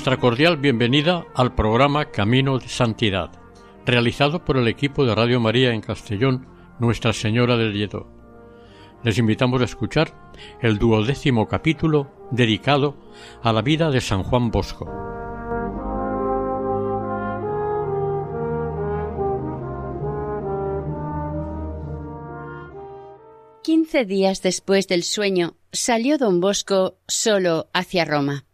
Nuestra cordial bienvenida al programa Camino de Santidad, realizado por el equipo de Radio María en Castellón, Nuestra Señora del Lledó. Les invitamos a escuchar el duodécimo capítulo dedicado a la vida de San Juan Bosco. Quince días después del sueño salió don Bosco solo hacia Roma.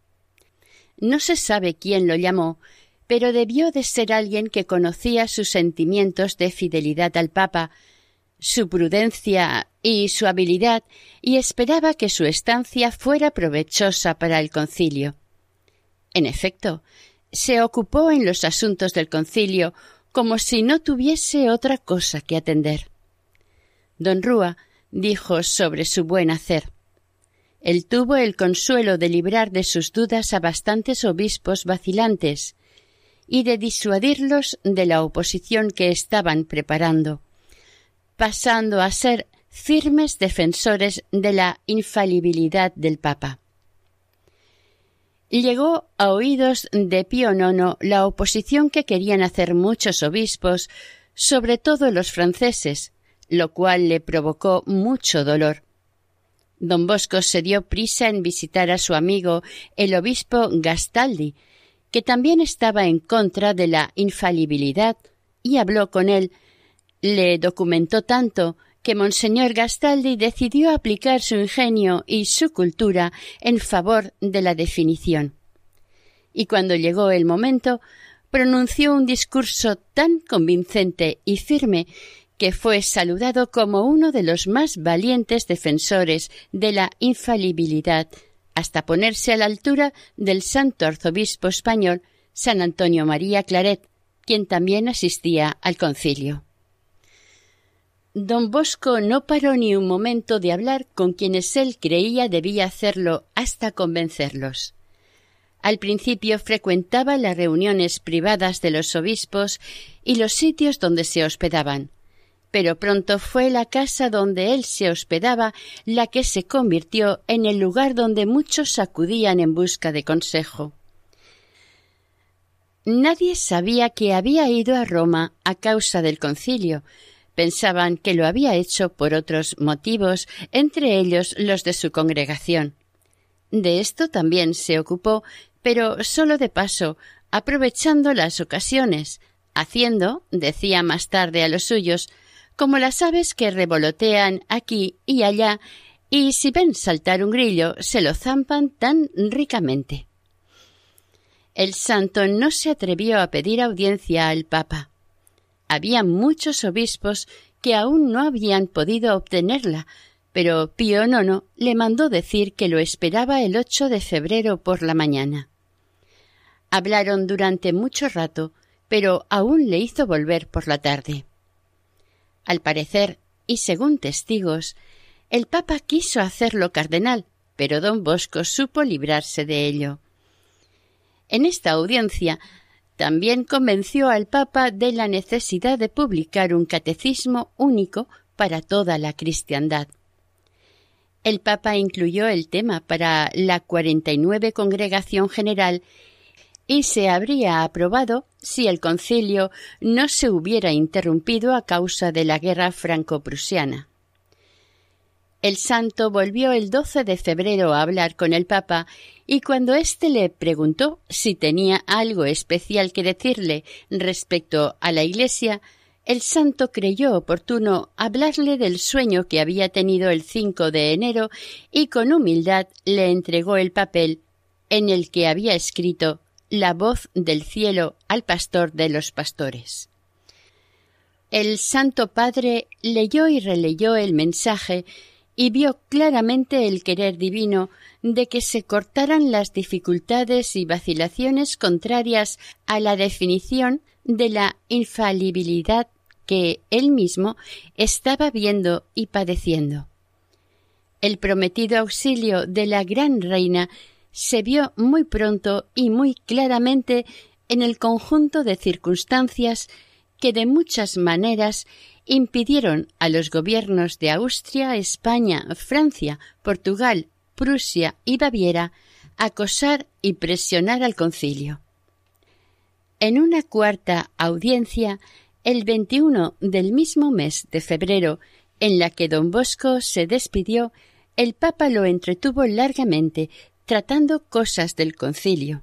No se sabe quién lo llamó, pero debió de ser alguien que conocía sus sentimientos de fidelidad al Papa, su prudencia y su habilidad, y esperaba que su estancia fuera provechosa para el concilio. En efecto, se ocupó en los asuntos del concilio como si no tuviese otra cosa que atender. Don Rúa dijo sobre su buen hacer él tuvo el consuelo de librar de sus dudas a bastantes obispos vacilantes y de disuadirlos de la oposición que estaban preparando, pasando a ser firmes defensores de la infalibilidad del Papa. Llegó a oídos de Pío IX la oposición que querían hacer muchos obispos, sobre todo los franceses, lo cual le provocó mucho dolor. Don Bosco se dio prisa en visitar a su amigo el obispo Gastaldi, que también estaba en contra de la infalibilidad, y habló con él. Le documentó tanto que Monseñor Gastaldi decidió aplicar su ingenio y su cultura en favor de la definición. Y cuando llegó el momento, pronunció un discurso tan convincente y firme que fue saludado como uno de los más valientes defensores de la infalibilidad, hasta ponerse a la altura del santo arzobispo español San Antonio María Claret, quien también asistía al concilio. Don Bosco no paró ni un momento de hablar con quienes él creía debía hacerlo hasta convencerlos. Al principio frecuentaba las reuniones privadas de los obispos y los sitios donde se hospedaban, pero pronto fue la casa donde él se hospedaba la que se convirtió en el lugar donde muchos acudían en busca de consejo. Nadie sabía que había ido a Roma a causa del concilio. Pensaban que lo había hecho por otros motivos, entre ellos los de su congregación. De esto también se ocupó, pero solo de paso, aprovechando las ocasiones, haciendo, decía más tarde a los suyos, como las aves que revolotean aquí y allá y si ven saltar un grillo se lo zampan tan ricamente. El santo no se atrevió a pedir audiencia al Papa. Había muchos obispos que aún no habían podido obtenerla, pero Pío IX le mandó decir que lo esperaba el 8 de febrero por la mañana. Hablaron durante mucho rato, pero aún le hizo volver por la tarde. Al parecer, y según testigos, el Papa quiso hacerlo cardenal, pero don Bosco supo librarse de ello. En esta audiencia también convenció al Papa de la necesidad de publicar un catecismo único para toda la cristiandad. El Papa incluyó el tema para la 49 Congregación General y se habría aprobado si el concilio no se hubiera interrumpido a causa de la guerra franco-prusiana. El santo volvió el 12 de febrero a hablar con el Papa y cuando éste le preguntó si tenía algo especial que decirle respecto a la Iglesia, el santo creyó oportuno hablarle del sueño que había tenido el 5 de enero y con humildad le entregó el papel en el que había escrito la voz del cielo al pastor de los pastores. El Santo Padre leyó y releyó el mensaje y vio claramente el querer divino de que se cortaran las dificultades y vacilaciones contrarias a la definición de la infalibilidad que él mismo estaba viendo y padeciendo. El prometido auxilio de la gran reina se vio muy pronto y muy claramente en el conjunto de circunstancias que de muchas maneras impidieron a los gobiernos de Austria, España, Francia, Portugal, Prusia y Baviera acosar y presionar al concilio. En una cuarta audiencia, el 21 del mismo mes de febrero, en la que don Bosco se despidió, el Papa lo entretuvo largamente, tratando cosas del concilio.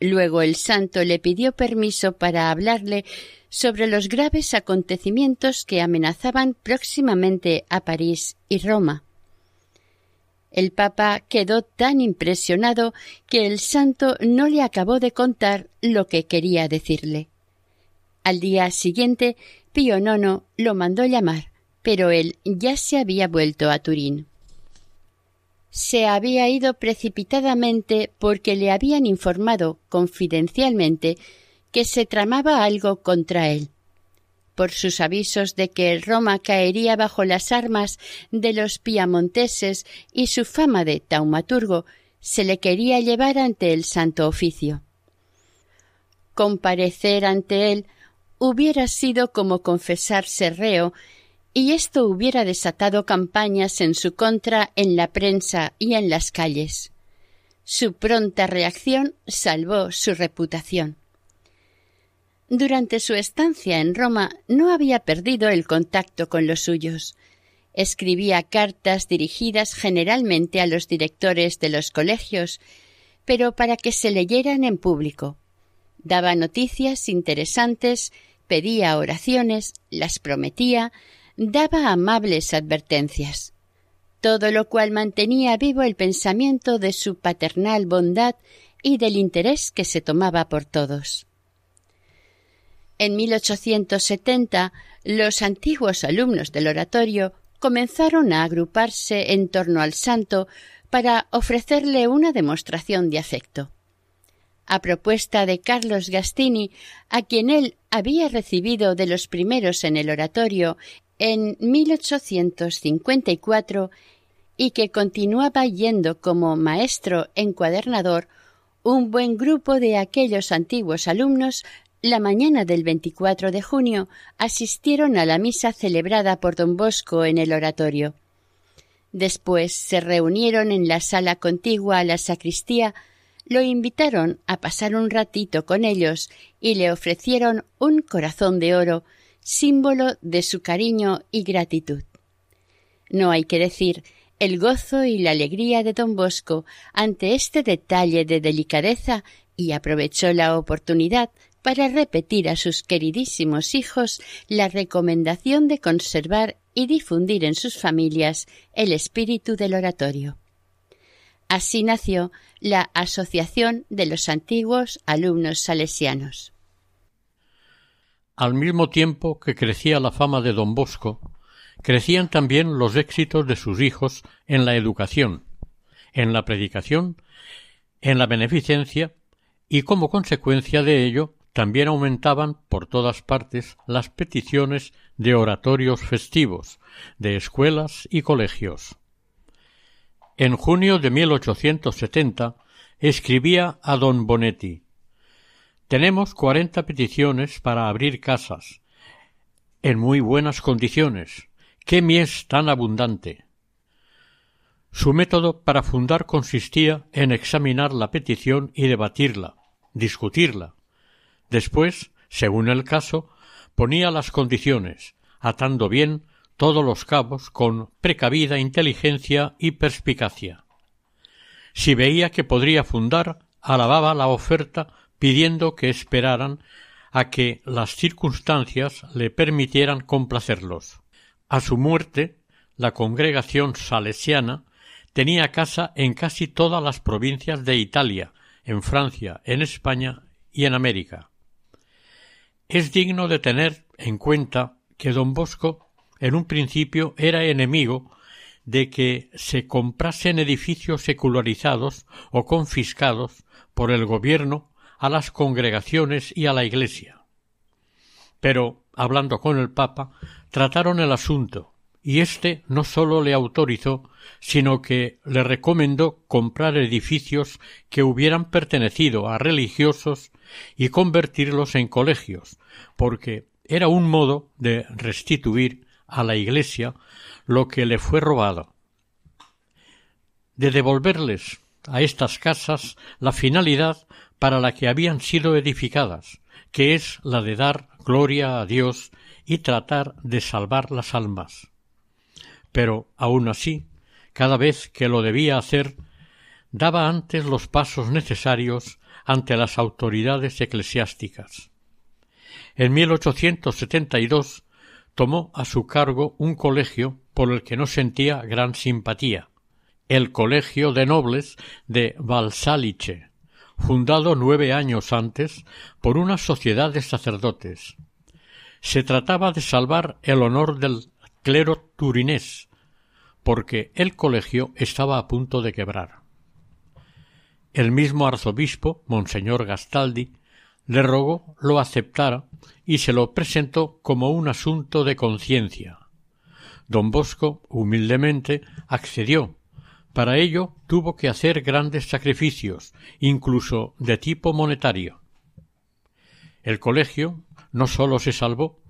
Luego el santo le pidió permiso para hablarle sobre los graves acontecimientos que amenazaban próximamente a París y Roma. El Papa quedó tan impresionado que el santo no le acabó de contar lo que quería decirle. Al día siguiente, Pío IX lo mandó llamar, pero él ya se había vuelto a Turín. Se había ido precipitadamente porque le habían informado confidencialmente que se tramaba algo contra él. Por sus avisos de que Roma caería bajo las armas de los piamonteses y su fama de taumaturgo, se le quería llevar ante el Santo Oficio. Comparecer ante él hubiera sido como confesarse reo, y esto hubiera desatado campañas en su contra en la prensa y en las calles. Su pronta reacción salvó su reputación. Durante su estancia en Roma no había perdido el contacto con los suyos. Escribía cartas dirigidas generalmente a los directores de los colegios, pero para que se leyeran en público. Daba noticias interesantes, pedía oraciones, las prometía, daba amables advertencias. Todo lo cual mantenía vivo el pensamiento de su paternal bondad y del interés que se tomaba por todos. En 1870 los antiguos alumnos del oratorio comenzaron a agruparse en torno al santo para ofrecerle una demostración de afecto. A propuesta de Carlos Gastini, a quien él había recibido de los primeros en el oratorio en 1854 y que continuaba yendo como maestro encuadernador, un buen grupo de aquellos antiguos alumnos la mañana del 24 de junio asistieron a la misa celebrada por don Bosco en el oratorio. Después se reunieron en la sala contigua a la sacristía, lo invitaron a pasar un ratito con ellos y le ofrecieron un corazón de oro, símbolo de su cariño y gratitud. No hay que decir el gozo y la alegría de don Bosco ante este detalle de delicadeza y aprovechó la oportunidad para repetir a sus queridísimos hijos la recomendación de conservar y difundir en sus familias el espíritu del oratorio. Así nació la Asociación de los Antiguos Alumnos Salesianos. Al mismo tiempo que crecía la fama de don Bosco, crecían también los éxitos de sus hijos en la educación, en la predicación, en la beneficencia y como consecuencia de ello también aumentaban por todas partes las peticiones de oratorios festivos, de escuelas y colegios. En junio de 1870 escribía a don Bonetti Tenemos cuarenta peticiones para abrir casas, en muy buenas condiciones. ¡Qué mies tan abundante! Su método para fundar consistía en examinar la petición y debatirla, discutirla, Después, según el caso, ponía las condiciones, atando bien todos los cabos con precavida inteligencia y perspicacia. Si veía que podría fundar, alababa la oferta pidiendo que esperaran a que las circunstancias le permitieran complacerlos. A su muerte, la congregación salesiana tenía casa en casi todas las provincias de Italia, en Francia, en España y en América. Es digno de tener en cuenta que don Bosco en un principio era enemigo de que se comprasen edificios secularizados o confiscados por el gobierno a las congregaciones y a la Iglesia. Pero, hablando con el Papa, trataron el asunto, y éste no sólo le autorizó, sino que le recomendó comprar edificios que hubieran pertenecido a religiosos y convertirlos en colegios, porque era un modo de restituir a la Iglesia lo que le fue robado, de devolverles a estas casas la finalidad para la que habían sido edificadas, que es la de dar gloria a Dios y tratar de salvar las almas. Pero aun así, cada vez que lo debía hacer, daba antes los pasos necesarios ante las autoridades eclesiásticas. En 1872 tomó a su cargo un colegio por el que no sentía gran simpatía, el Colegio de Nobles de Valsaliche, fundado nueve años antes por una sociedad de sacerdotes. Se trataba de salvar el honor del clero turinés, porque el colegio estaba a punto de quebrar. El mismo arzobispo, Monseñor Gastaldi, le rogó lo aceptara y se lo presentó como un asunto de conciencia. Don Bosco humildemente accedió. Para ello tuvo que hacer grandes sacrificios, incluso de tipo monetario. El colegio no sólo se salvó,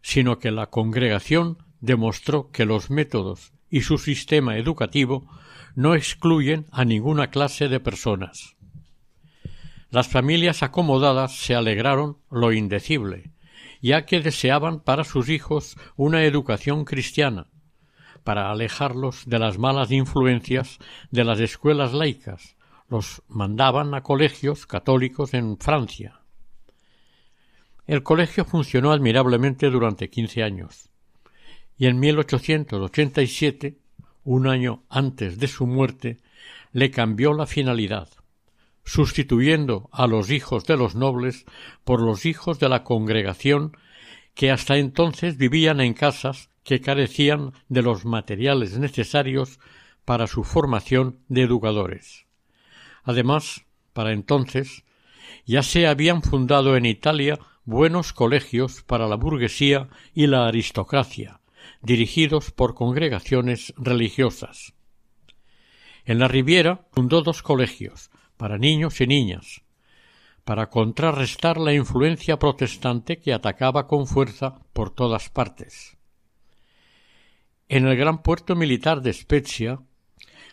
sino que la congregación demostró que los métodos y su sistema educativo no excluyen a ninguna clase de personas. Las familias acomodadas se alegraron lo indecible, ya que deseaban para sus hijos una educación cristiana, para alejarlos de las malas influencias de las escuelas laicas. Los mandaban a colegios católicos en Francia. El colegio funcionó admirablemente durante quince años, y en 1887, un año antes de su muerte, le cambió la finalidad sustituyendo a los hijos de los nobles por los hijos de la congregación que hasta entonces vivían en casas que carecían de los materiales necesarios para su formación de educadores. Además, para entonces, ya se habían fundado en Italia buenos colegios para la burguesía y la aristocracia, dirigidos por congregaciones religiosas. En la Riviera fundó dos colegios, para niños y niñas, para contrarrestar la influencia protestante que atacaba con fuerza por todas partes. En el gran puerto militar de Spezia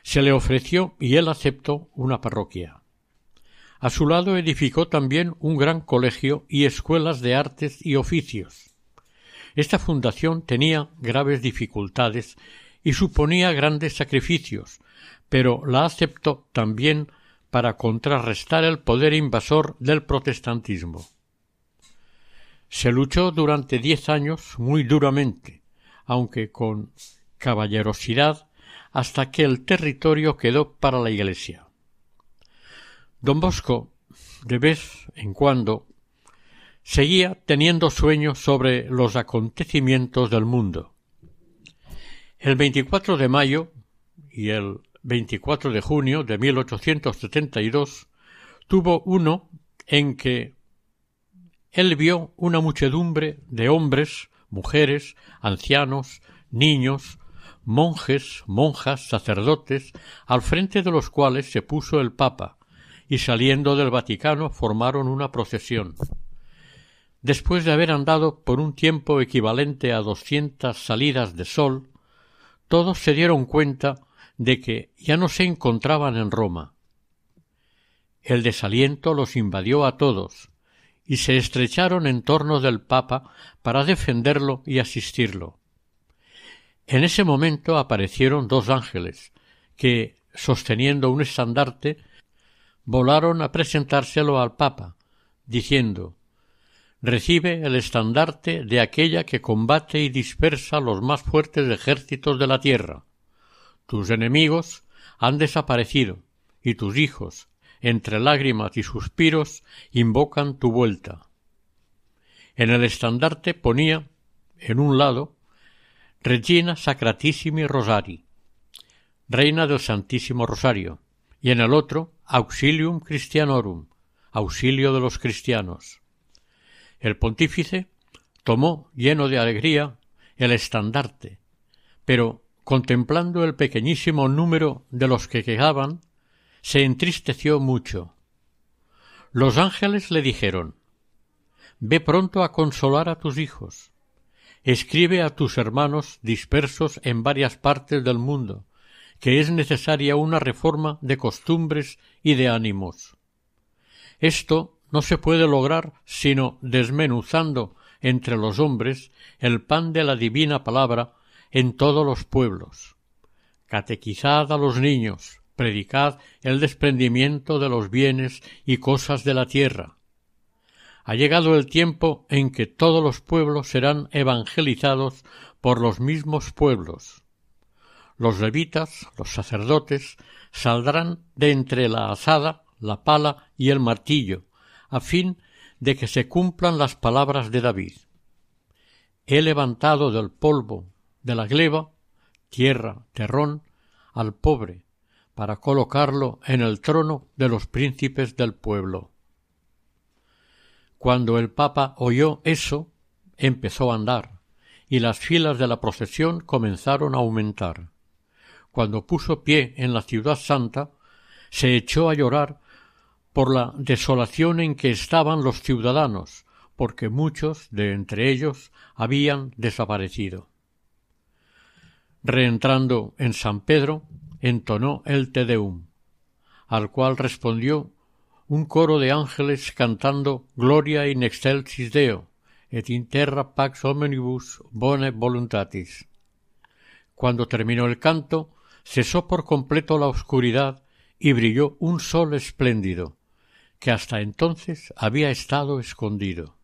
se le ofreció y él aceptó una parroquia. A su lado edificó también un gran colegio y escuelas de artes y oficios. Esta fundación tenía graves dificultades y suponía grandes sacrificios, pero la aceptó también para contrarrestar el poder invasor del protestantismo. Se luchó durante diez años muy duramente, aunque con caballerosidad, hasta que el territorio quedó para la Iglesia. Don Bosco, de vez en cuando, seguía teniendo sueños sobre los acontecimientos del mundo. El 24 de mayo y el 24 de junio de 1872, tuvo uno en que él vio una muchedumbre de hombres, mujeres, ancianos, niños, monjes, monjas, sacerdotes, al frente de los cuales se puso el Papa, y saliendo del Vaticano formaron una procesión. Después de haber andado por un tiempo equivalente a doscientas salidas de sol, todos se dieron cuenta de que ya no se encontraban en Roma. El desaliento los invadió a todos, y se estrecharon en torno del Papa para defenderlo y asistirlo. En ese momento aparecieron dos ángeles, que, sosteniendo un estandarte, volaron a presentárselo al Papa, diciendo Recibe el estandarte de aquella que combate y dispersa los más fuertes ejércitos de la tierra tus enemigos han desaparecido y tus hijos, entre lágrimas y suspiros, invocan tu vuelta. En el estandarte ponía, en un lado, Regina Sacratissimi Rosari, Reina del Santísimo Rosario, y en el otro, Auxilium Christianorum, auxilio de los cristianos. El pontífice tomó, lleno de alegría, el estandarte, pero contemplando el pequeñísimo número de los que quejaban, se entristeció mucho. Los ángeles le dijeron Ve pronto a consolar a tus hijos. Escribe a tus hermanos dispersos en varias partes del mundo que es necesaria una reforma de costumbres y de ánimos. Esto no se puede lograr sino desmenuzando entre los hombres el pan de la divina palabra en todos los pueblos. Catequizad a los niños, predicad el desprendimiento de los bienes y cosas de la tierra. Ha llegado el tiempo en que todos los pueblos serán evangelizados por los mismos pueblos. Los levitas, los sacerdotes, saldrán de entre la azada, la pala y el martillo, a fin de que se cumplan las palabras de David. He levantado del polvo de la gleba, tierra, terrón, al pobre, para colocarlo en el trono de los príncipes del pueblo. Cuando el Papa oyó eso, empezó a andar, y las filas de la procesión comenzaron a aumentar. Cuando puso pie en la ciudad santa, se echó a llorar por la desolación en que estaban los ciudadanos, porque muchos de entre ellos habían desaparecido. Reentrando en San Pedro, entonó el Te Deum, al cual respondió un coro de ángeles cantando Gloria in excelsis Deo, et in terra pax omnibus bone voluntatis. Cuando terminó el canto, cesó por completo la oscuridad y brilló un sol espléndido, que hasta entonces había estado escondido.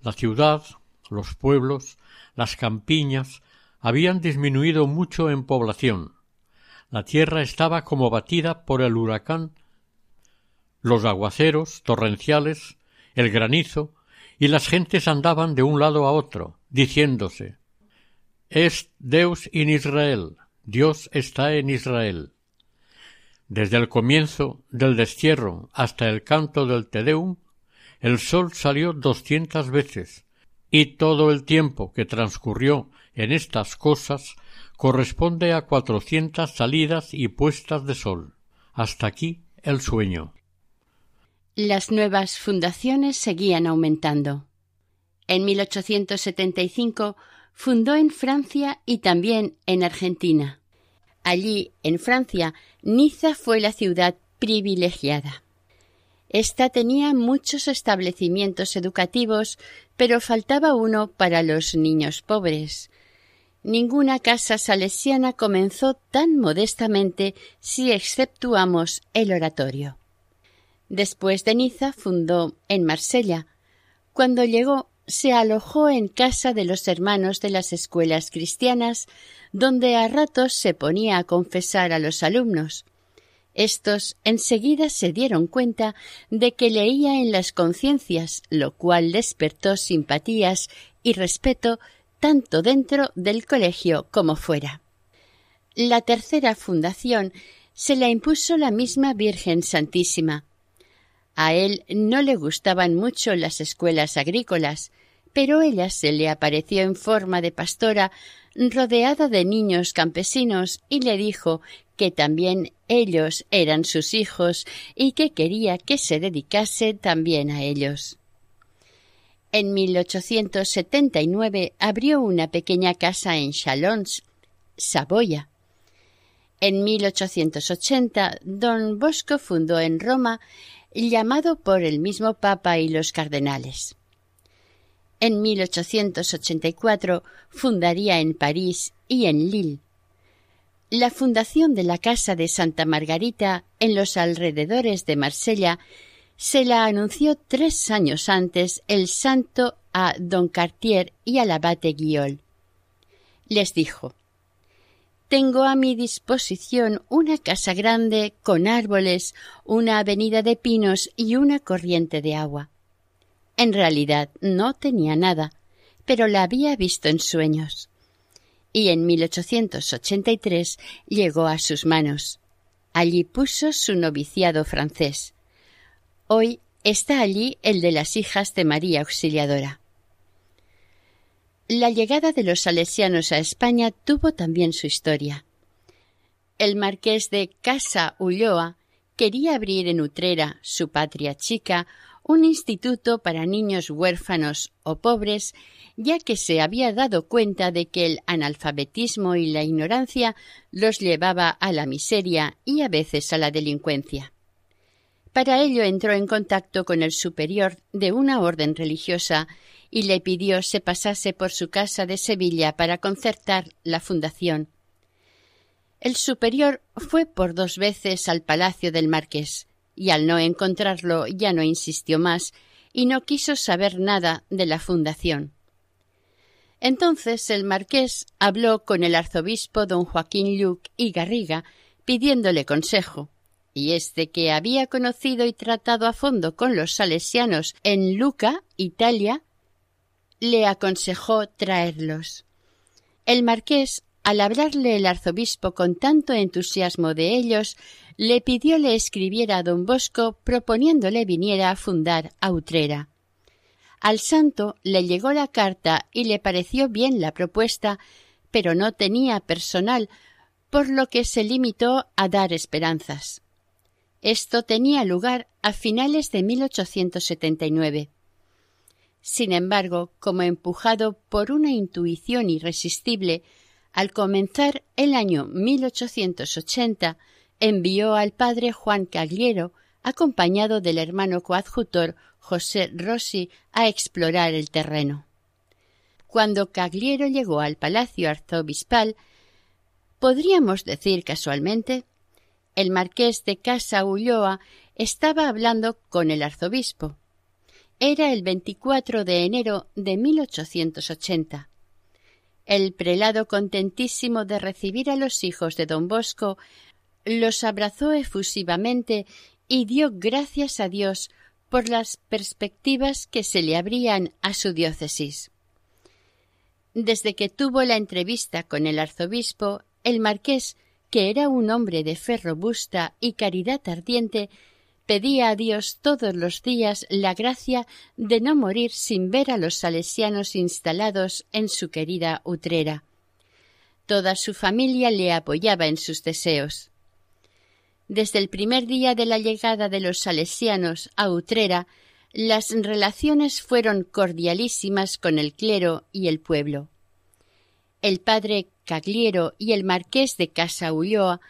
La ciudad, los pueblos, las campiñas, habían disminuido mucho en población. La tierra estaba como batida por el huracán, los aguaceros torrenciales, el granizo, y las gentes andaban de un lado a otro, diciéndose Es Deus in Israel, Dios está en Israel. Desde el comienzo del destierro hasta el canto del Tedeum, el sol salió doscientas veces, y todo el tiempo que transcurrió en estas cosas corresponde a cuatrocientas salidas y puestas de sol. Hasta aquí el sueño. Las nuevas fundaciones seguían aumentando. En 1875 fundó en Francia y también en Argentina. Allí, en Francia, Niza fue la ciudad privilegiada. Esta tenía muchos establecimientos educativos, pero faltaba uno para los niños pobres. Ninguna casa salesiana comenzó tan modestamente si exceptuamos el oratorio. Después de Niza fundó en Marsella. Cuando llegó se alojó en casa de los hermanos de las escuelas cristianas, donde a ratos se ponía a confesar a los alumnos. Estos enseguida se dieron cuenta de que leía en las conciencias, lo cual despertó simpatías y respeto tanto dentro del colegio como fuera. La tercera fundación se la impuso la misma Virgen Santísima. A él no le gustaban mucho las escuelas agrícolas, pero ella se le apareció en forma de pastora rodeada de niños campesinos y le dijo que también ellos eran sus hijos y que quería que se dedicase también a ellos. En 1879 abrió una pequeña casa en Chalons, Saboya. En 1880 don Bosco fundó en Roma, llamado por el mismo Papa y los cardenales. En 1884 fundaría en París y en Lille. La fundación de la Casa de Santa Margarita en los alrededores de Marsella se la anunció tres años antes el santo a don Cartier y al abate Guiol. Les dijo tengo a mi disposición una casa grande con árboles, una avenida de pinos y una corriente de agua. En realidad no tenía nada, pero la había visto en sueños. Y en 1883 llegó a sus manos. Allí puso su noviciado francés. Hoy está allí el de las hijas de María Auxiliadora. La llegada de los salesianos a España tuvo también su historia. El marqués de Casa Ulloa quería abrir en Utrera, su patria chica, un instituto para niños huérfanos o pobres, ya que se había dado cuenta de que el analfabetismo y la ignorancia los llevaba a la miseria y a veces a la delincuencia. Para ello entró en contacto con el superior de una orden religiosa y le pidió se pasase por su casa de Sevilla para concertar la fundación. El superior fue por dos veces al palacio del marqués, y al no encontrarlo ya no insistió más y no quiso saber nada de la fundación. Entonces el marqués habló con el arzobispo don Joaquín Luc y Garriga pidiéndole consejo, y este que había conocido y tratado a fondo con los salesianos en Luca, Italia, le aconsejó traerlos. El marqués, al hablarle el arzobispo con tanto entusiasmo de ellos, le pidió le escribiera a don Bosco proponiéndole viniera a fundar a Utrera. Al santo le llegó la carta y le pareció bien la propuesta, pero no tenía personal, por lo que se limitó a dar esperanzas. Esto tenía lugar a finales de 1879. Sin embargo, como empujado por una intuición irresistible, al comenzar el año 1880, envió al padre Juan Cagliero, acompañado del hermano coadjutor José Rossi, a explorar el terreno. Cuando Cagliero llegó al palacio arzobispal, podríamos decir casualmente, el marqués de Casa Ulloa estaba hablando con el arzobispo. Era el 24 de enero de 1880. El prelado, contentísimo de recibir a los hijos de don Bosco, los abrazó efusivamente y dio gracias a Dios por las perspectivas que se le abrían a su diócesis. Desde que tuvo la entrevista con el arzobispo, el marqués, que era un hombre de fe robusta y caridad ardiente, pedía a Dios todos los días la gracia de no morir sin ver a los salesianos instalados en su querida Utrera. Toda su familia le apoyaba en sus deseos. Desde el primer día de la llegada de los salesianos a Utrera, las relaciones fueron cordialísimas con el clero y el pueblo. El padre Cagliero y el marqués de Casa Ulloa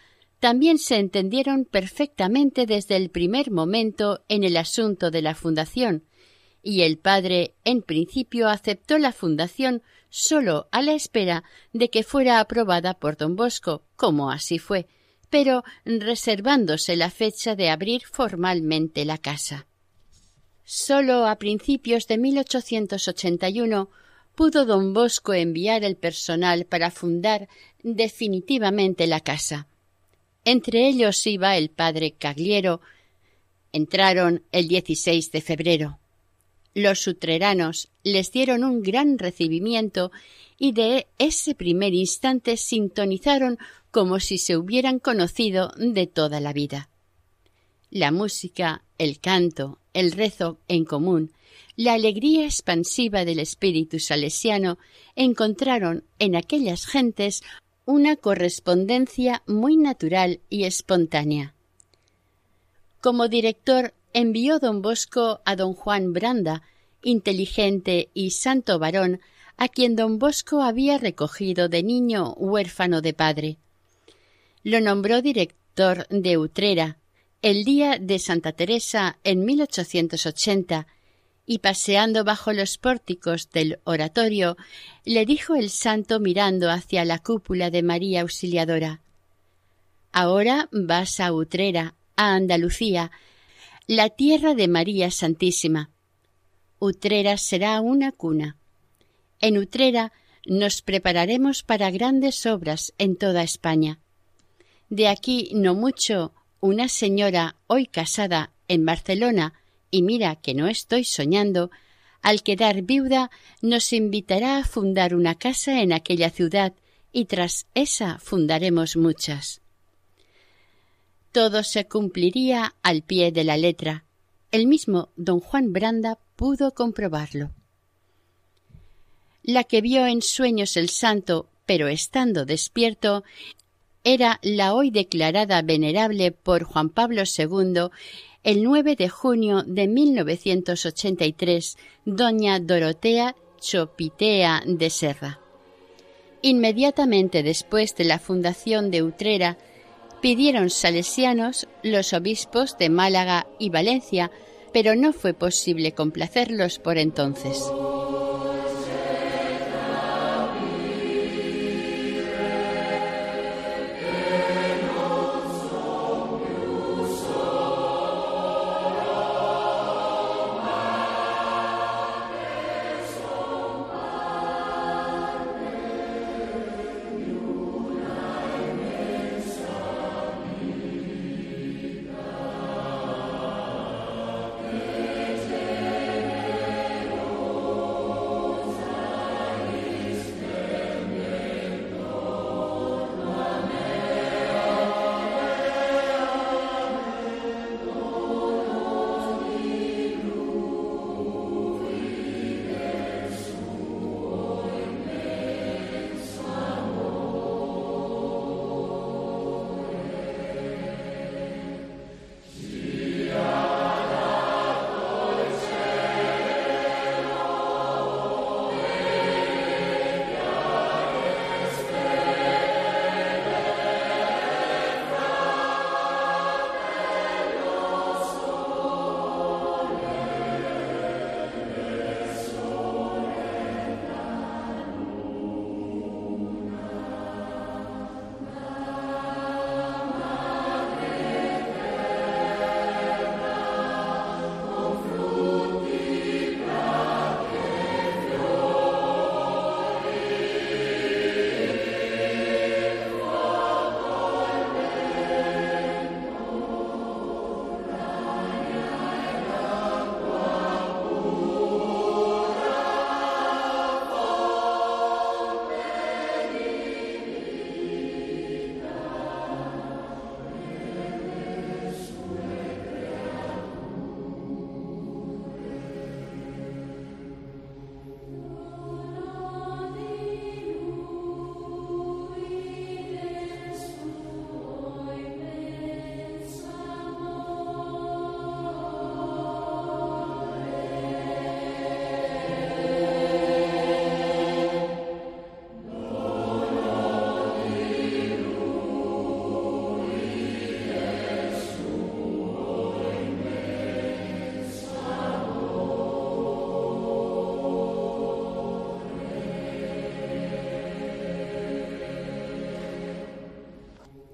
también se entendieron perfectamente desde el primer momento en el asunto de la fundación, y el padre en principio aceptó la fundación sólo a la espera de que fuera aprobada por don Bosco, como así fue, pero reservándose la fecha de abrir formalmente la casa. Sólo a principios de 1881 pudo don Bosco enviar el personal para fundar definitivamente la casa. Entre ellos iba el padre Cagliero. Entraron el 16 de febrero. Los sutreranos les dieron un gran recibimiento y de ese primer instante sintonizaron como si se hubieran conocido de toda la vida. La música, el canto, el rezo en común, la alegría expansiva del espíritu salesiano encontraron en aquellas gentes una correspondencia muy natural y espontánea. Como director envió don Bosco a don Juan Branda, inteligente y santo varón, a quien don Bosco había recogido de niño huérfano de padre. Lo nombró director de Utrera el día de Santa Teresa en 1880 y paseando bajo los pórticos del oratorio, le dijo el santo mirando hacia la cúpula de María Auxiliadora Ahora vas a Utrera, a Andalucía, la tierra de María Santísima. Utrera será una cuna. En Utrera nos prepararemos para grandes obras en toda España. De aquí no mucho, una señora hoy casada en Barcelona, y mira que no estoy soñando, al quedar viuda nos invitará a fundar una casa en aquella ciudad y tras esa fundaremos muchas. Todo se cumpliría al pie de la letra. El mismo don Juan Branda pudo comprobarlo. La que vio en sueños el santo, pero estando despierto, era la hoy declarada venerable por Juan Pablo II el 9 de junio de 1983, doña Dorotea Chopitea de Serra. Inmediatamente después de la fundación de Utrera, pidieron salesianos los obispos de Málaga y Valencia, pero no fue posible complacerlos por entonces.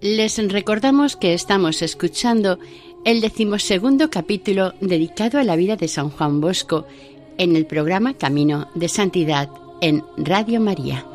Les recordamos que estamos escuchando el decimosegundo capítulo dedicado a la vida de San Juan Bosco en el programa Camino de Santidad en Radio María.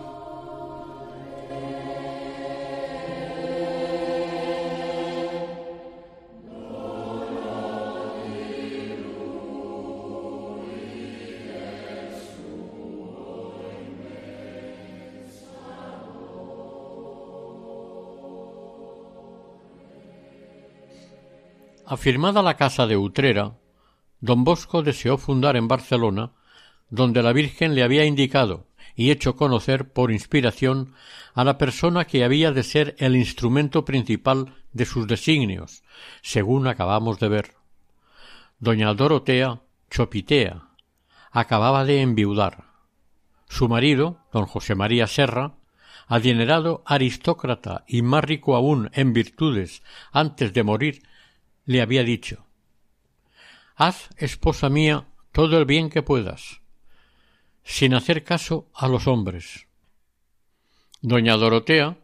Afirmada la casa de Utrera, don Bosco deseó fundar en Barcelona, donde la Virgen le había indicado y hecho conocer por inspiración a la persona que había de ser el instrumento principal de sus designios, según acabamos de ver. Doña Dorotea Chopitea acababa de enviudar. Su marido, don José María Serra, adinerado aristócrata y más rico aún en virtudes antes de morir le había dicho Haz, esposa mía, todo el bien que puedas, sin hacer caso a los hombres. Doña Dorotea,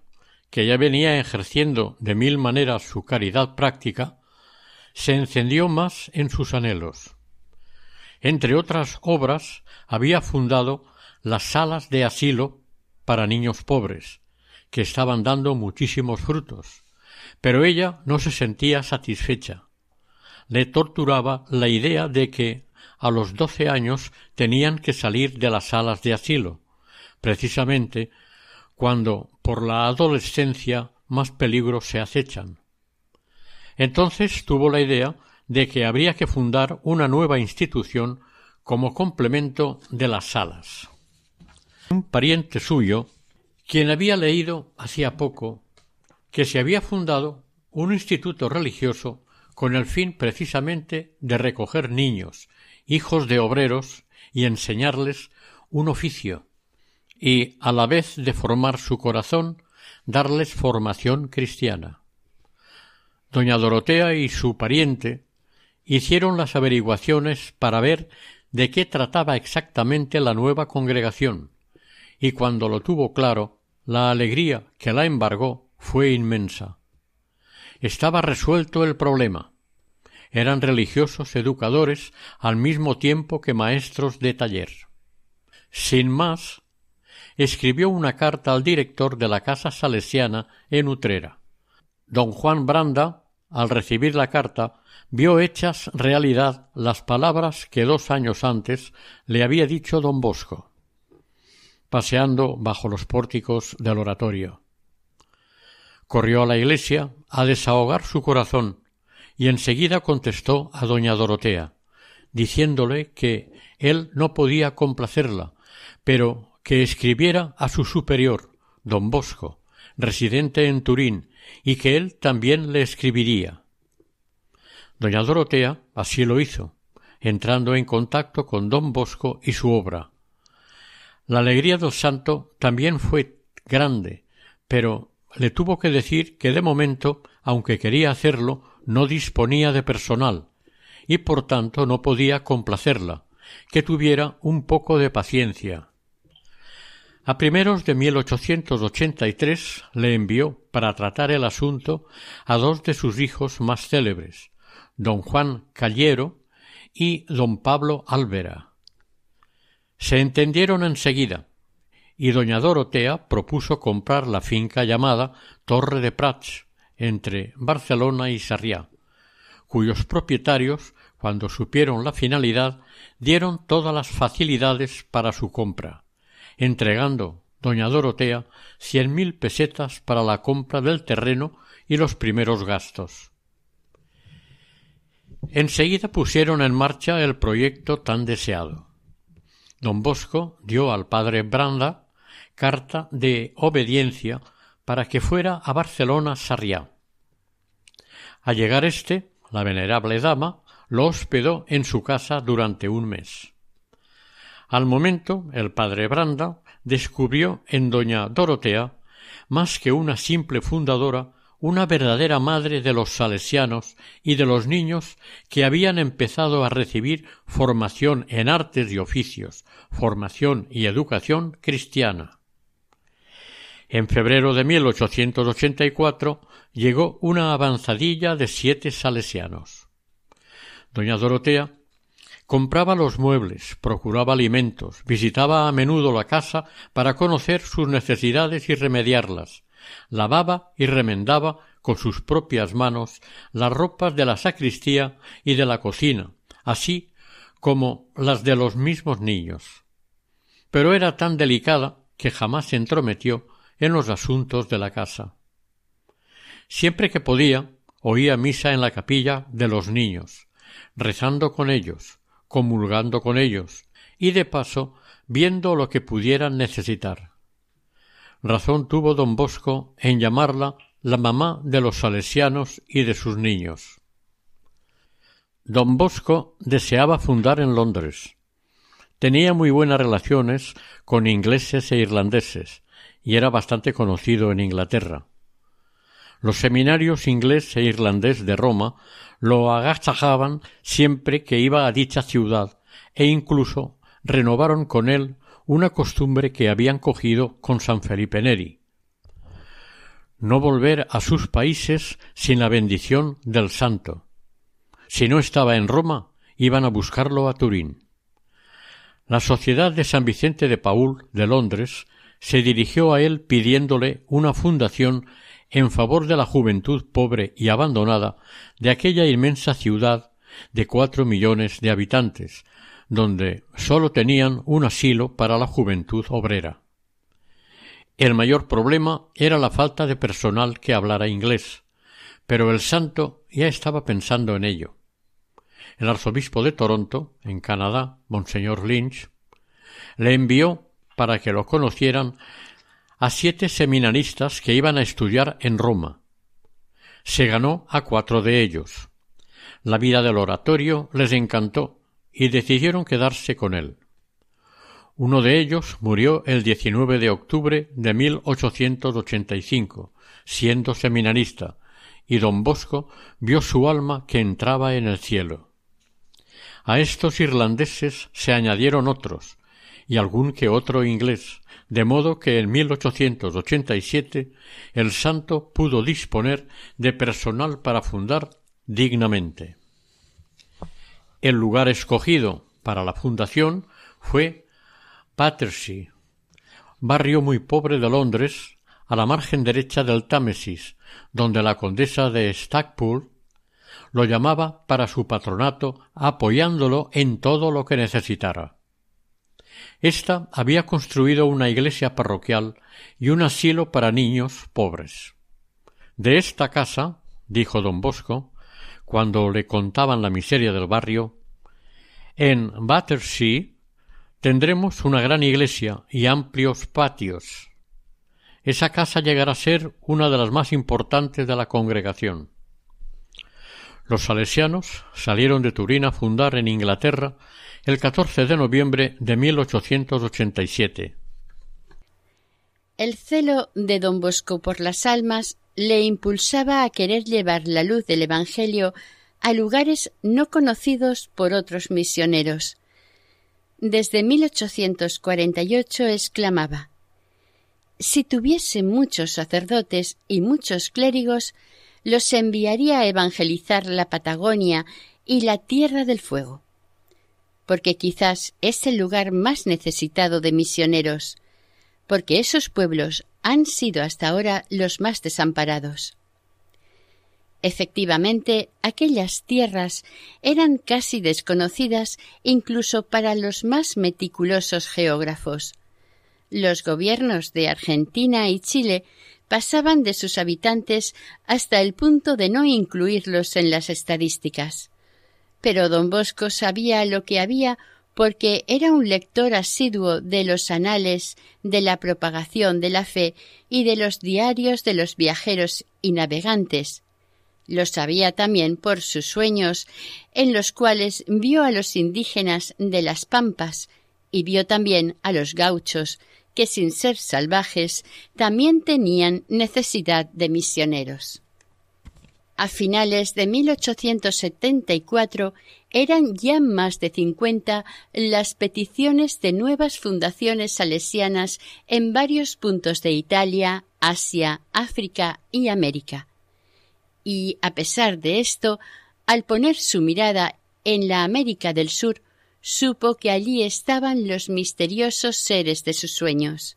que ya venía ejerciendo de mil maneras su caridad práctica, se encendió más en sus anhelos. Entre otras obras, había fundado las salas de asilo para niños pobres, que estaban dando muchísimos frutos, pero ella no se sentía satisfecha. Le torturaba la idea de que a los doce años tenían que salir de las salas de asilo, precisamente cuando por la adolescencia más peligros se acechan. Entonces tuvo la idea de que habría que fundar una nueva institución como complemento de las salas. Un pariente suyo, quien había leído hacía poco que se había fundado un instituto religioso con el fin precisamente de recoger niños, hijos de obreros, y enseñarles un oficio, y a la vez de formar su corazón, darles formación cristiana. Doña Dorotea y su pariente hicieron las averiguaciones para ver de qué trataba exactamente la nueva congregación, y cuando lo tuvo claro, la alegría que la embargó fue inmensa. Estaba resuelto el problema. Eran religiosos educadores al mismo tiempo que maestros de taller. Sin más, escribió una carta al director de la casa salesiana en Utrera. Don Juan Branda, al recibir la carta, vio hechas realidad las palabras que dos años antes le había dicho don Bosco, paseando bajo los pórticos del oratorio. Corrió a la iglesia a desahogar su corazón y enseguida contestó a doña Dorotea, diciéndole que él no podía complacerla, pero que escribiera a su superior, don Bosco, residente en Turín, y que él también le escribiría. Doña Dorotea así lo hizo, entrando en contacto con don Bosco y su obra. La alegría del santo también fue grande, pero le tuvo que decir que de momento, aunque quería hacerlo, no disponía de personal, y por tanto no podía complacerla, que tuviera un poco de paciencia. A primeros de 1883 le envió para tratar el asunto a dos de sus hijos más célebres, don Juan Callero y don Pablo Álvera. Se entendieron enseguida, y doña Dorotea propuso comprar la finca llamada Torre de Prats, entre Barcelona y Sarriá, cuyos propietarios, cuando supieron la finalidad, dieron todas las facilidades para su compra, entregando doña Dorotea cien mil pesetas para la compra del terreno y los primeros gastos. Enseguida pusieron en marcha el proyecto tan deseado. Don Bosco dio al padre Branda carta de obediencia para que fuera a Barcelona Sarriá. Al llegar éste, la venerable dama lo hospedó en su casa durante un mes. Al momento, el padre Branda descubrió en doña Dorotea más que una simple fundadora una verdadera madre de los salesianos y de los niños que habían empezado a recibir formación en artes y oficios, formación y educación cristiana. En febrero de 1884 llegó una avanzadilla de siete salesianos. Doña Dorotea compraba los muebles, procuraba alimentos, visitaba a menudo la casa para conocer sus necesidades y remediarlas, lavaba y remendaba con sus propias manos las ropas de la sacristía y de la cocina, así como las de los mismos niños. Pero era tan delicada que jamás se entrometió en los asuntos de la casa. Siempre que podía, oía misa en la capilla de los niños, rezando con ellos, comulgando con ellos, y de paso viendo lo que pudieran necesitar. Razón tuvo don Bosco en llamarla la mamá de los salesianos y de sus niños. Don Bosco deseaba fundar en Londres. Tenía muy buenas relaciones con ingleses e irlandeses y era bastante conocido en Inglaterra. Los seminarios inglés e irlandés de Roma lo agasajaban siempre que iba a dicha ciudad e incluso renovaron con él una costumbre que habían cogido con San Felipe Neri no volver a sus países sin la bendición del santo. Si no estaba en Roma, iban a buscarlo a Turín. La Sociedad de San Vicente de Paul de Londres se dirigió a él pidiéndole una fundación en favor de la juventud pobre y abandonada de aquella inmensa ciudad de cuatro millones de habitantes, donde sólo tenían un asilo para la juventud obrera. El mayor problema era la falta de personal que hablara inglés, pero el santo ya estaba pensando en ello. El arzobispo de Toronto, en Canadá, Monseñor Lynch, le envió para que lo conocieran a siete seminaristas que iban a estudiar en Roma. Se ganó a cuatro de ellos. La vida del oratorio les encantó y decidieron quedarse con él. Uno de ellos murió el 19 de octubre de 1885, siendo seminarista, y don Bosco vio su alma que entraba en el cielo. A estos irlandeses se añadieron otros, y algún que otro inglés, de modo que en 1887 el santo pudo disponer de personal para fundar dignamente. El lugar escogido para la fundación fue Battersea, barrio muy pobre de Londres, a la margen derecha del Támesis, donde la condesa de Stackpool lo llamaba para su patronato, apoyándolo en todo lo que necesitara. Esta había construido una iglesia parroquial y un asilo para niños pobres. De esta casa, dijo don Bosco, cuando le contaban la miseria del barrio, en Battersea tendremos una gran iglesia y amplios patios. Esa casa llegará a ser una de las más importantes de la congregación. Los salesianos salieron de Turín a fundar en Inglaterra el 14 de noviembre de 1887. El celo de don Bosco por las almas le impulsaba a querer llevar la luz del Evangelio a lugares no conocidos por otros misioneros. Desde 1848 exclamaba Si tuviese muchos sacerdotes y muchos clérigos, los enviaría a evangelizar la Patagonia y la Tierra del Fuego porque quizás es el lugar más necesitado de misioneros, porque esos pueblos han sido hasta ahora los más desamparados. Efectivamente, aquellas tierras eran casi desconocidas incluso para los más meticulosos geógrafos. Los gobiernos de Argentina y Chile pasaban de sus habitantes hasta el punto de no incluirlos en las estadísticas pero don Bosco sabía lo que había porque era un lector asiduo de los anales de la propagación de la fe y de los diarios de los viajeros y navegantes. Lo sabía también por sus sueños, en los cuales vio a los indígenas de las pampas y vio también a los gauchos, que sin ser salvajes también tenían necesidad de misioneros. A finales de 1874 eran ya más de cincuenta las peticiones de nuevas fundaciones salesianas en varios puntos de Italia, Asia, África y América. Y a pesar de esto, al poner su mirada en la América del Sur, supo que allí estaban los misteriosos seres de sus sueños.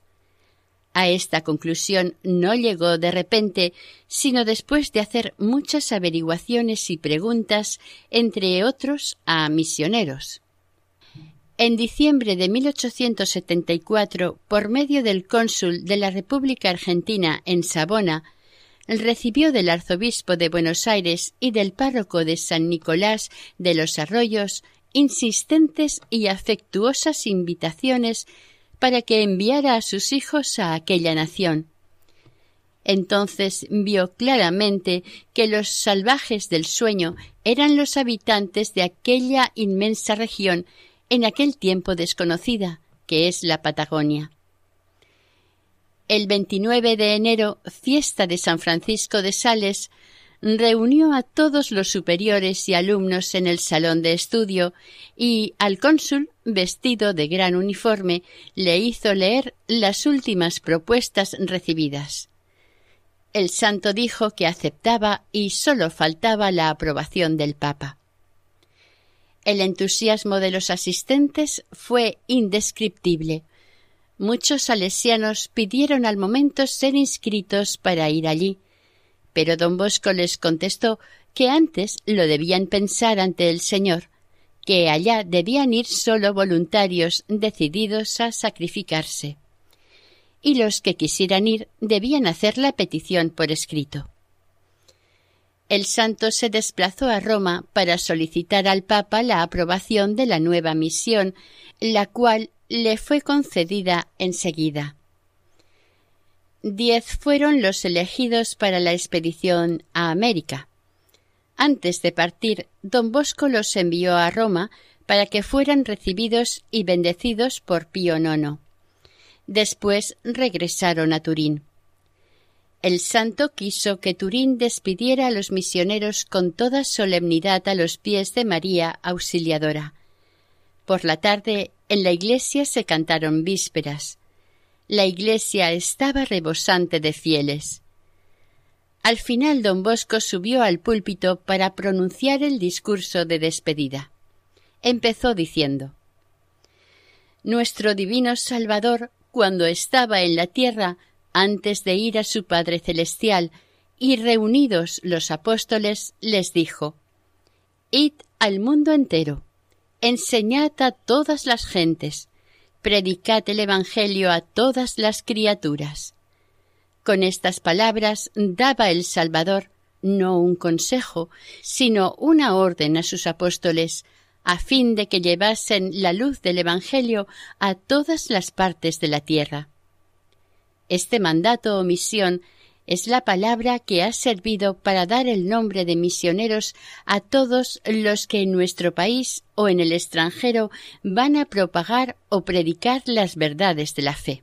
A esta conclusión no llegó de repente, sino después de hacer muchas averiguaciones y preguntas, entre otros a misioneros. En diciembre de 1874, por medio del cónsul de la República Argentina en Sabona, recibió del arzobispo de Buenos Aires y del párroco de San Nicolás de los Arroyos insistentes y afectuosas invitaciones para que enviara a sus hijos a aquella nación. Entonces vio claramente que los salvajes del sueño eran los habitantes de aquella inmensa región en aquel tiempo desconocida, que es la Patagonia. El 29 de enero, fiesta de San Francisco de Sales, reunió a todos los superiores y alumnos en el salón de estudio y al cónsul, vestido de gran uniforme, le hizo leer las últimas propuestas recibidas. El santo dijo que aceptaba y sólo faltaba la aprobación del Papa. El entusiasmo de los asistentes fue indescriptible. Muchos salesianos pidieron al momento ser inscritos para ir allí, pero don Bosco les contestó que antes lo debían pensar ante el Señor, que allá debían ir solo voluntarios decididos a sacrificarse. Y los que quisieran ir debían hacer la petición por escrito. El santo se desplazó a Roma para solicitar al Papa la aprobación de la nueva misión, la cual le fue concedida enseguida. Diez fueron los elegidos para la expedición a América. Antes de partir, don Bosco los envió a Roma para que fueran recibidos y bendecidos por Pío IX. Después regresaron a Turín. El santo quiso que Turín despidiera a los misioneros con toda solemnidad a los pies de María Auxiliadora. Por la tarde en la iglesia se cantaron vísperas. La iglesia estaba rebosante de fieles. Al final don Bosco subió al púlpito para pronunciar el discurso de despedida. Empezó diciendo Nuestro divino Salvador, cuando estaba en la tierra, antes de ir a su Padre Celestial, y reunidos los apóstoles, les dijo Id al mundo entero enseñad a todas las gentes, predicad el Evangelio a todas las criaturas. Con estas palabras daba el Salvador no un consejo, sino una orden a sus apóstoles, a fin de que llevasen la luz del Evangelio a todas las partes de la tierra. Este mandato o misión es la palabra que ha servido para dar el nombre de misioneros a todos los que en nuestro país o en el extranjero van a propagar o predicar las verdades de la fe.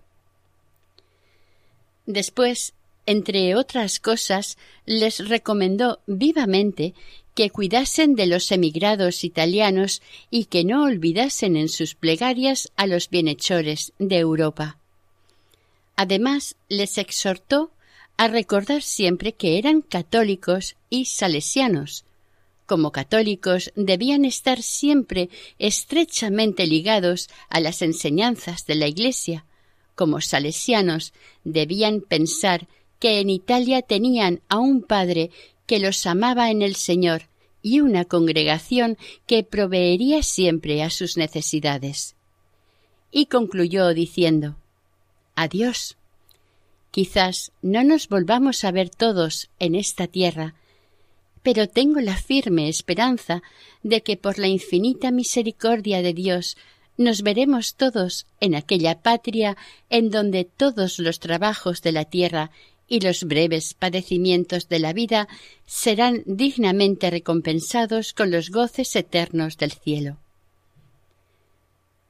Después, entre otras cosas, les recomendó vivamente que cuidasen de los emigrados italianos y que no olvidasen en sus plegarias a los bienhechores de Europa. Además, les exhortó a recordar siempre que eran católicos y salesianos. Como católicos debían estar siempre estrechamente ligados a las enseñanzas de la Iglesia. Como salesianos debían pensar que en Italia tenían a un Padre que los amaba en el Señor y una congregación que proveería siempre a sus necesidades. Y concluyó diciendo Adiós Quizás no nos volvamos a ver todos en esta tierra, pero tengo la firme esperanza de que por la infinita misericordia de Dios nos veremos todos en aquella patria en donde todos los trabajos de la tierra y los breves padecimientos de la vida serán dignamente recompensados con los goces eternos del cielo.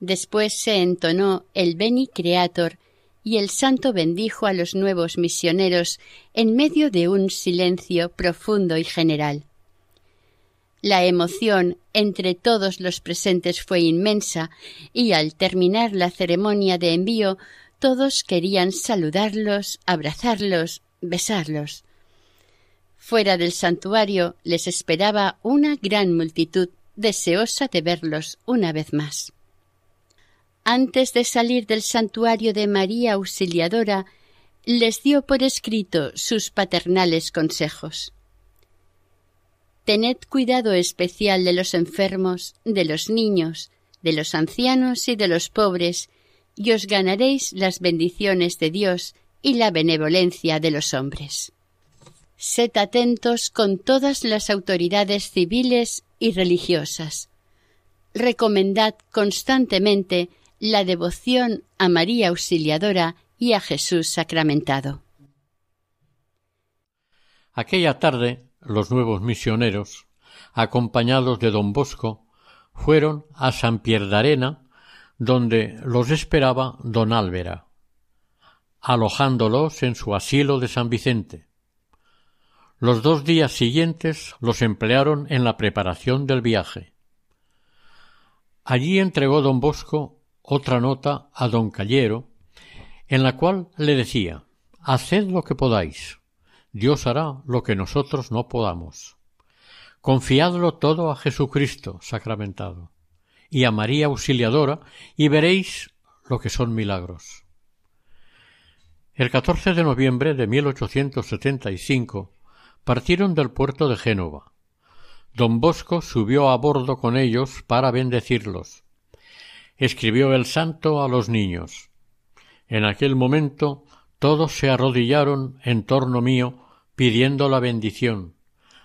Después se entonó el Beni Creator y el santo bendijo a los nuevos misioneros en medio de un silencio profundo y general. La emoción entre todos los presentes fue inmensa y al terminar la ceremonia de envío todos querían saludarlos, abrazarlos, besarlos. Fuera del santuario les esperaba una gran multitud deseosa de verlos una vez más. Antes de salir del santuario de María Auxiliadora, les dio por escrito sus paternales consejos. Tened cuidado especial de los enfermos, de los niños, de los ancianos y de los pobres, y os ganaréis las bendiciones de Dios y la benevolencia de los hombres. Sed atentos con todas las autoridades civiles y religiosas. Recomendad constantemente la devoción a María Auxiliadora y a Jesús sacramentado. Aquella tarde los nuevos misioneros, acompañados de don Bosco, fueron a San Arena, donde los esperaba don Álvera, alojándolos en su asilo de San Vicente. Los dos días siguientes los emplearon en la preparación del viaje. Allí entregó don Bosco otra nota a don Callero, en la cual le decía Haced lo que podáis, Dios hará lo que nosotros no podamos. Confiadlo todo a Jesucristo sacramentado y a María Auxiliadora y veréis lo que son milagros. El 14 de noviembre de 1875 partieron del puerto de Génova. Don Bosco subió a bordo con ellos para bendecirlos. Escribió el santo a los niños. En aquel momento todos se arrodillaron en torno mío pidiendo la bendición.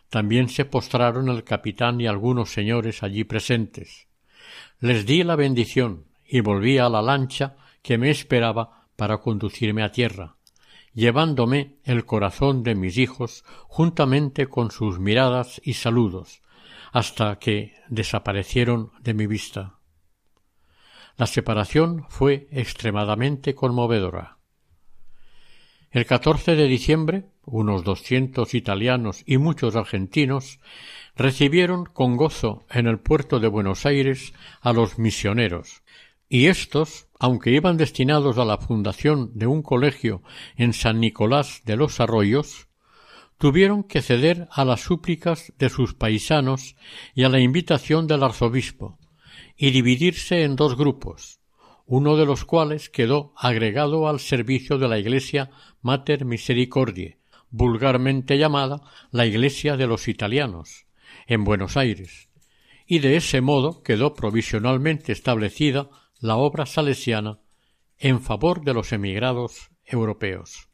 También se postraron el capitán y algunos señores allí presentes. Les di la bendición y volví a la lancha que me esperaba para conducirme a tierra, llevándome el corazón de mis hijos juntamente con sus miradas y saludos, hasta que desaparecieron de mi vista. La separación fue extremadamente conmovedora. El 14 de diciembre, unos doscientos italianos y muchos argentinos recibieron con gozo en el puerto de Buenos Aires a los misioneros, y éstos, aunque iban destinados a la fundación de un colegio en San Nicolás de los Arroyos, tuvieron que ceder a las súplicas de sus paisanos y a la invitación del arzobispo, y dividirse en dos grupos, uno de los cuales quedó agregado al servicio de la Iglesia Mater Misericordiae, vulgarmente llamada la Iglesia de los Italianos, en Buenos Aires, y de ese modo quedó provisionalmente establecida la obra salesiana en favor de los emigrados europeos.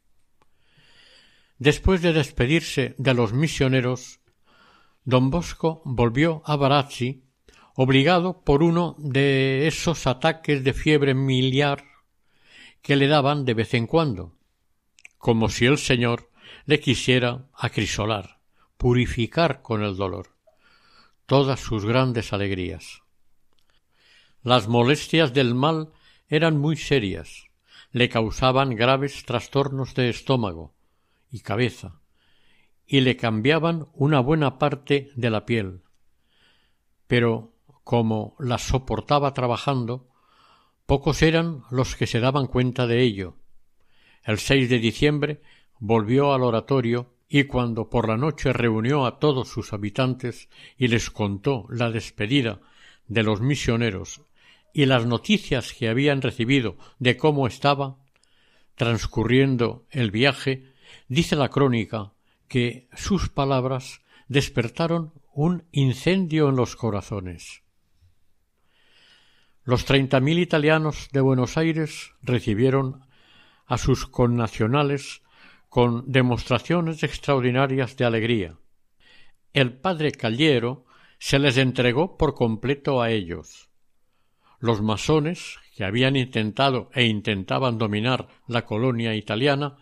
Después de despedirse de los misioneros, don Bosco volvió a Barazzi obligado por uno de esos ataques de fiebre miliar que le daban de vez en cuando, como si el Señor le quisiera acrisolar, purificar con el dolor todas sus grandes alegrías. Las molestias del mal eran muy serias, le causaban graves trastornos de estómago y cabeza, y le cambiaban una buena parte de la piel. Pero como las soportaba trabajando, pocos eran los que se daban cuenta de ello. El 6 de diciembre volvió al oratorio y cuando por la noche reunió a todos sus habitantes y les contó la despedida de los misioneros y las noticias que habían recibido de cómo estaba transcurriendo el viaje, dice la crónica que sus palabras despertaron un incendio en los corazones. Los treinta mil italianos de Buenos Aires recibieron a sus connacionales con demostraciones extraordinarias de alegría. El padre Callero se les entregó por completo a ellos. Los masones, que habían intentado e intentaban dominar la colonia italiana,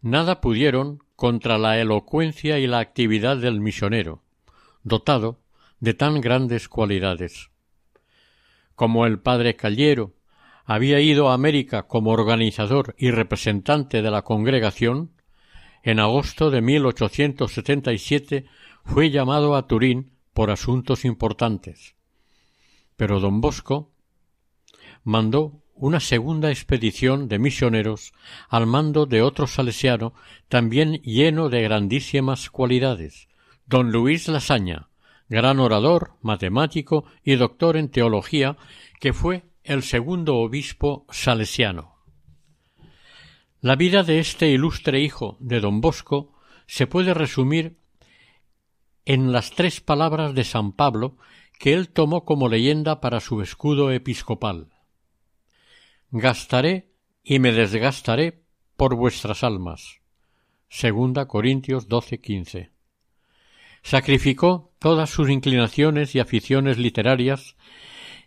nada pudieron contra la elocuencia y la actividad del misionero, dotado de tan grandes cualidades como el padre Callero había ido a América como organizador y representante de la congregación, en agosto de 1877 fue llamado a Turín por asuntos importantes. Pero don Bosco mandó una segunda expedición de misioneros al mando de otro salesiano también lleno de grandísimas cualidades, don Luis Lasaña, gran orador, matemático y doctor en teología, que fue el segundo obispo salesiano. La vida de este ilustre hijo de don Bosco se puede resumir en las tres palabras de San Pablo que él tomó como leyenda para su escudo episcopal. Gastaré y me desgastaré por vuestras almas. Segunda Corintios 12:15 sacrificó todas sus inclinaciones y aficiones literarias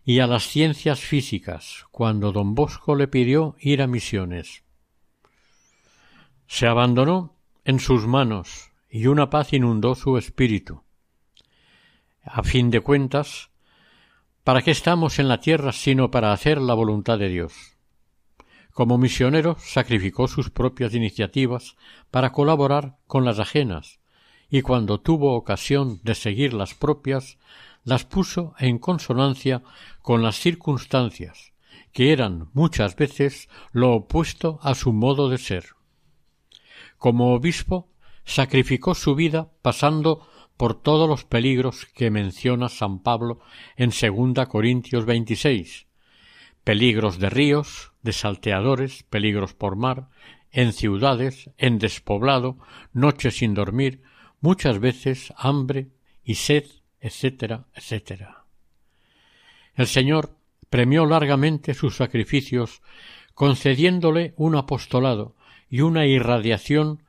y a las ciencias físicas cuando don Bosco le pidió ir a misiones. Se abandonó en sus manos y una paz inundó su espíritu. A fin de cuentas, ¿para qué estamos en la tierra sino para hacer la voluntad de Dios? Como misionero sacrificó sus propias iniciativas para colaborar con las ajenas, y cuando tuvo ocasión de seguir las propias, las puso en consonancia con las circunstancias, que eran muchas veces lo opuesto a su modo de ser. Como obispo, sacrificó su vida pasando por todos los peligros que menciona San Pablo en segunda Corintios 26, peligros de ríos, de salteadores, peligros por mar, en ciudades, en despoblado, noches sin dormir, muchas veces hambre y sed, etcétera, etcétera. El Señor premió largamente sus sacrificios, concediéndole un apostolado y una irradiación,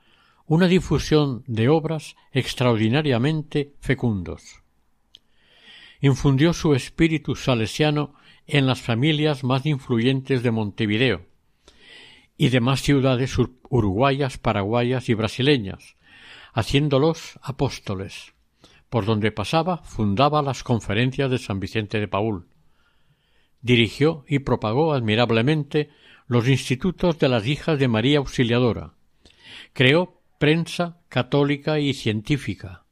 una difusión de obras extraordinariamente fecundos. Infundió su espíritu salesiano en las familias más influyentes de Montevideo y demás ciudades uruguayas, paraguayas y brasileñas, haciéndolos apóstoles. Por donde pasaba fundaba las conferencias de San Vicente de Paul. Dirigió y propagó admirablemente los institutos de las hijas de María Auxiliadora. Creó prensa católica y científica.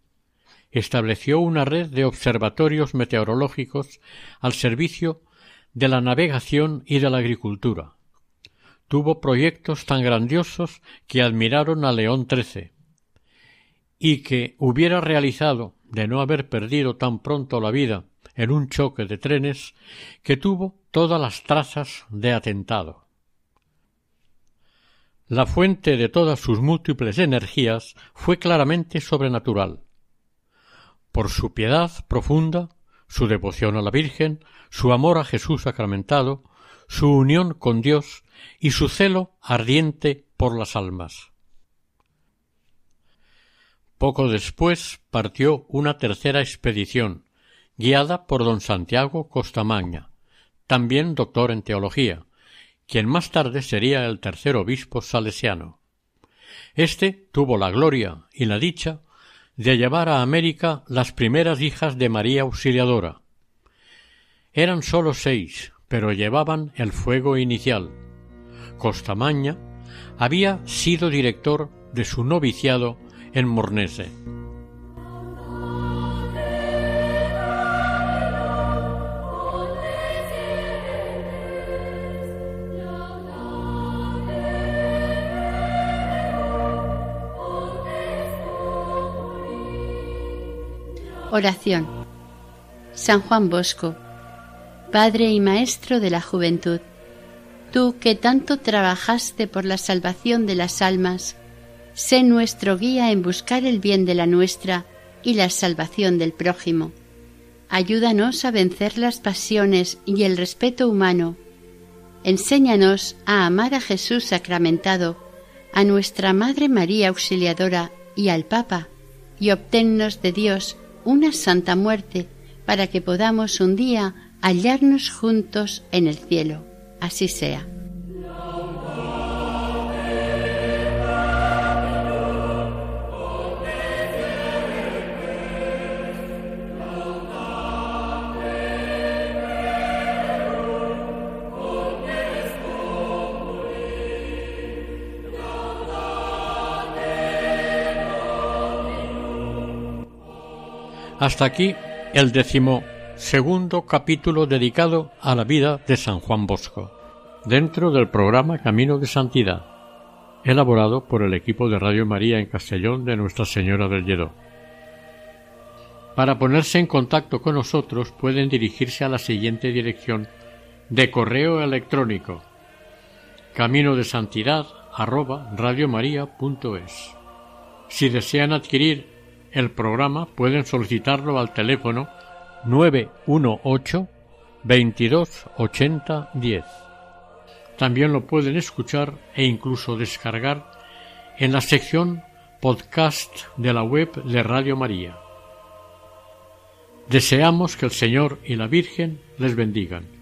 Estableció una red de observatorios meteorológicos al servicio de la navegación y de la agricultura. Tuvo proyectos tan grandiosos que admiraron a León XIII y que hubiera realizado de no haber perdido tan pronto la vida en un choque de trenes que tuvo todas las trazas de atentado. La fuente de todas sus múltiples energías fue claramente sobrenatural. Por su piedad profunda, su devoción a la Virgen, su amor a Jesús sacramentado, su unión con Dios y su celo ardiente por las almas. Poco después partió una tercera expedición, guiada por don Santiago Costamagna, también doctor en teología, quien más tarde sería el tercer obispo salesiano. Este tuvo la gloria y la dicha de llevar a América las primeras hijas de María Auxiliadora. Eran sólo seis, pero llevaban el fuego inicial. Costamaña había sido director de su noviciado en Mornese. Oración. San Juan Bosco, Padre y Maestro de la Juventud, tú que tanto trabajaste por la salvación de las almas, sé nuestro guía en buscar el bien de la nuestra y la salvación del prójimo. Ayúdanos a vencer las pasiones y el respeto humano. Enséñanos a amar a Jesús sacramentado, a nuestra Madre María Auxiliadora y al Papa, y obténnos de Dios una santa muerte para que podamos un día hallarnos juntos en el cielo. Así sea. Hasta aquí el décimo segundo capítulo dedicado a la vida de San Juan Bosco, dentro del programa Camino de Santidad, elaborado por el equipo de Radio María en Castellón de Nuestra Señora del Lledó. Para ponerse en contacto con nosotros pueden dirigirse a la siguiente dirección de correo electrónico camino de santidad Si desean adquirir el programa pueden solicitarlo al teléfono 918 22 80 10. También lo pueden escuchar e incluso descargar en la sección podcast de la web de Radio María. Deseamos que el Señor y la Virgen les bendigan.